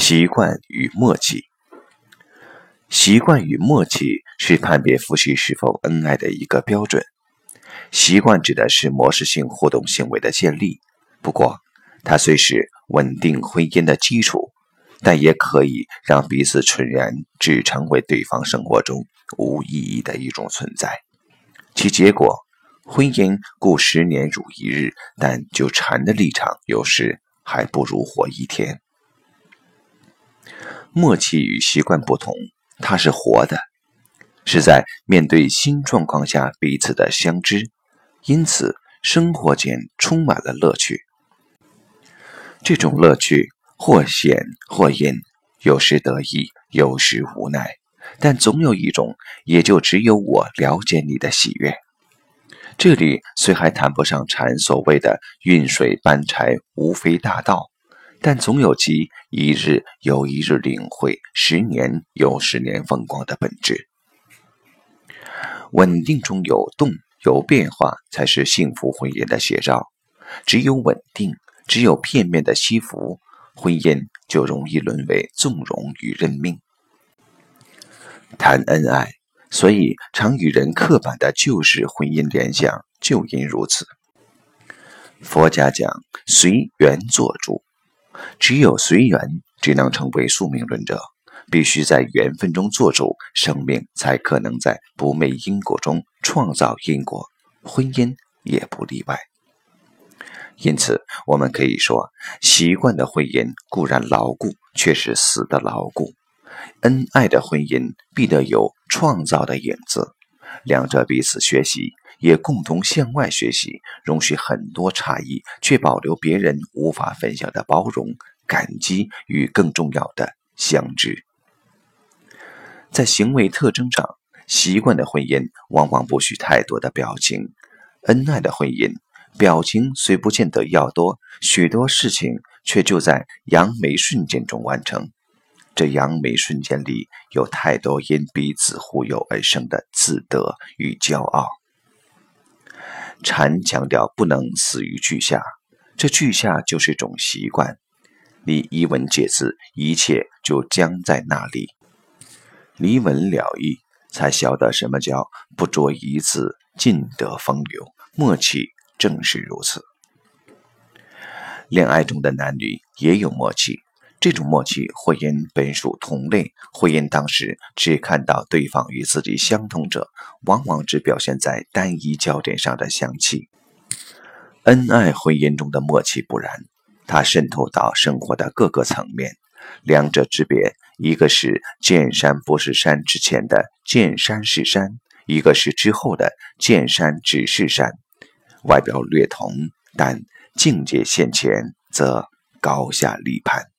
习惯与默契，习惯与默契是判别夫妻是否恩爱的一个标准。习惯指的是模式性互动行为的建立，不过它虽是稳定婚姻的基础，但也可以让彼此纯然只成为对方生活中无意义的一种存在。其结果，婚姻故十年如一日，但就禅的立场，有时还不如活一天。默契与习惯不同，它是活的，是在面对新状况下彼此的相知，因此生活间充满了乐趣。这种乐趣或显或隐，有时得意，有时无奈，但总有一种，也就只有我了解你的喜悦。这里虽还谈不上禅所谓的“运水搬柴，无非大道”。但总有其一日又一日领会，十年又十年风光的本质。稳定中有动有变化，才是幸福婚姻的写照。只有稳定，只有片面的惜福，婚姻就容易沦为纵容与认命。谈恩爱，所以常与人刻板的旧式婚姻联想，就因如此。佛家讲随缘做主。只有随缘，只能成为宿命论者。必须在缘分中做主，生命才可能在不昧因果中创造因果。婚姻也不例外。因此，我们可以说，习惯的婚姻固然牢固，却是死的牢固；恩爱的婚姻必得有创造的影子。两者彼此学习。也共同向外学习，容许很多差异，却保留别人无法分享的包容、感激与更重要的相知。在行为特征上，习惯的婚姻往往不需太多的表情；恩爱的婚姻，表情虽不见得要多，许多事情却就在扬眉瞬间中完成。这扬眉瞬间里，有太多因彼此忽悠而生的自得与骄傲。禅强调不能死于句下，这句下就是一种习惯。你一文解字，一切就僵在那里。离文了义，才晓得什么叫不着一字，尽得风流。默契正是如此。恋爱中的男女也有默契。这种默契，或因本属同类，或因当时只看到对方与自己相同者，往往只表现在单一焦点上的相契。恩爱婚姻中的默契不然，它渗透到生活的各个层面。两者之别，一个是见山不是山之前的见山是山，一个是之后的见山只是山。外表略同，但境界现前，则高下立判。